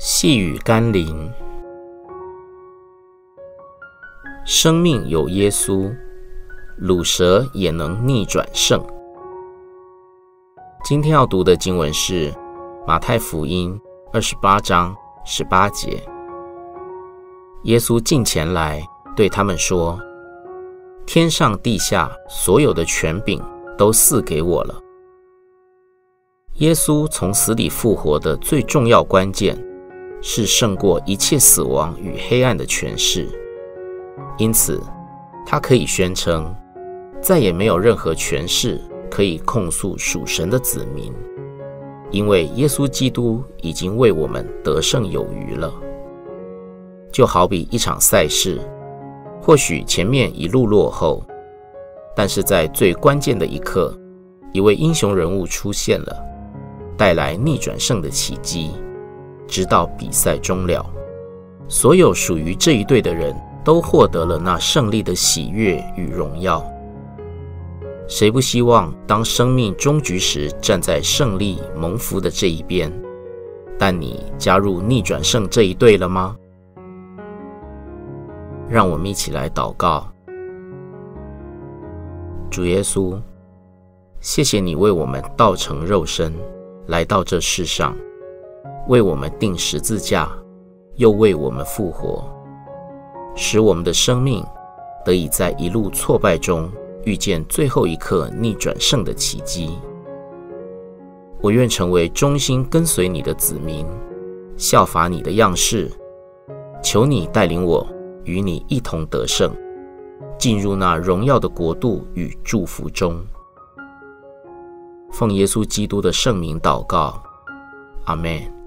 细雨甘霖，生命有耶稣，鲁蛇也能逆转胜。今天要读的经文是马太福音二十八章十八节。耶稣近前来对他们说：“天上地下所有的权柄都赐给我了。”耶稣从死里复活的最重要关键，是胜过一切死亡与黑暗的权势。因此，他可以宣称，再也没有任何权势可以控诉属神的子民，因为耶稣基督已经为我们得胜有余了。就好比一场赛事，或许前面一路落后，但是在最关键的一刻，一位英雄人物出现了。带来逆转胜的奇迹，直到比赛终了，所有属于这一队的人都获得了那胜利的喜悦与荣耀。谁不希望当生命终局时站在胜利蒙福的这一边？但你加入逆转胜这一队了吗？让我们一起来祷告。主耶稣，谢谢你为我们道成肉身。来到这世上，为我们钉十字架，又为我们复活，使我们的生命得以在一路挫败中遇见最后一刻逆转胜的奇迹。我愿成为忠心跟随你的子民，效法你的样式。求你带领我与你一同得胜，进入那荣耀的国度与祝福中。奉耶稣基督的圣名祷告，阿门。